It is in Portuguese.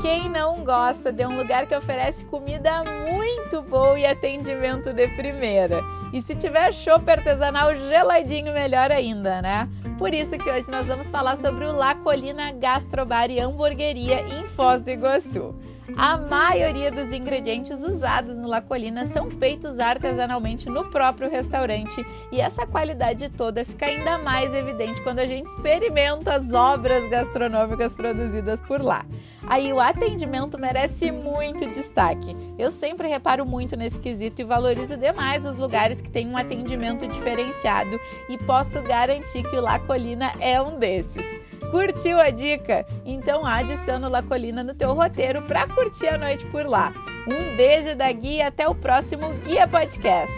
quem não gosta de um lugar que oferece comida muito boa e atendimento de primeira? E se tiver chopp artesanal geladinho, melhor ainda, né? Por isso que hoje nós vamos falar sobre o La Colina Gastrobar e Hamburgueria em Foz do Iguaçu. A maioria dos ingredientes usados no La Colina são feitos artesanalmente no próprio restaurante e essa qualidade toda fica ainda mais evidente quando a gente experimenta as obras gastronômicas produzidas por lá. Aí o atendimento merece muito destaque. Eu sempre reparo muito nesse quesito e valorizo demais os lugares que têm um atendimento diferenciado e posso garantir que o La Colina é um desses. Curtiu a dica? Então adiciona o La Colina no teu roteiro para curtir a noite por lá. Um beijo da Guia até o próximo Guia Podcast.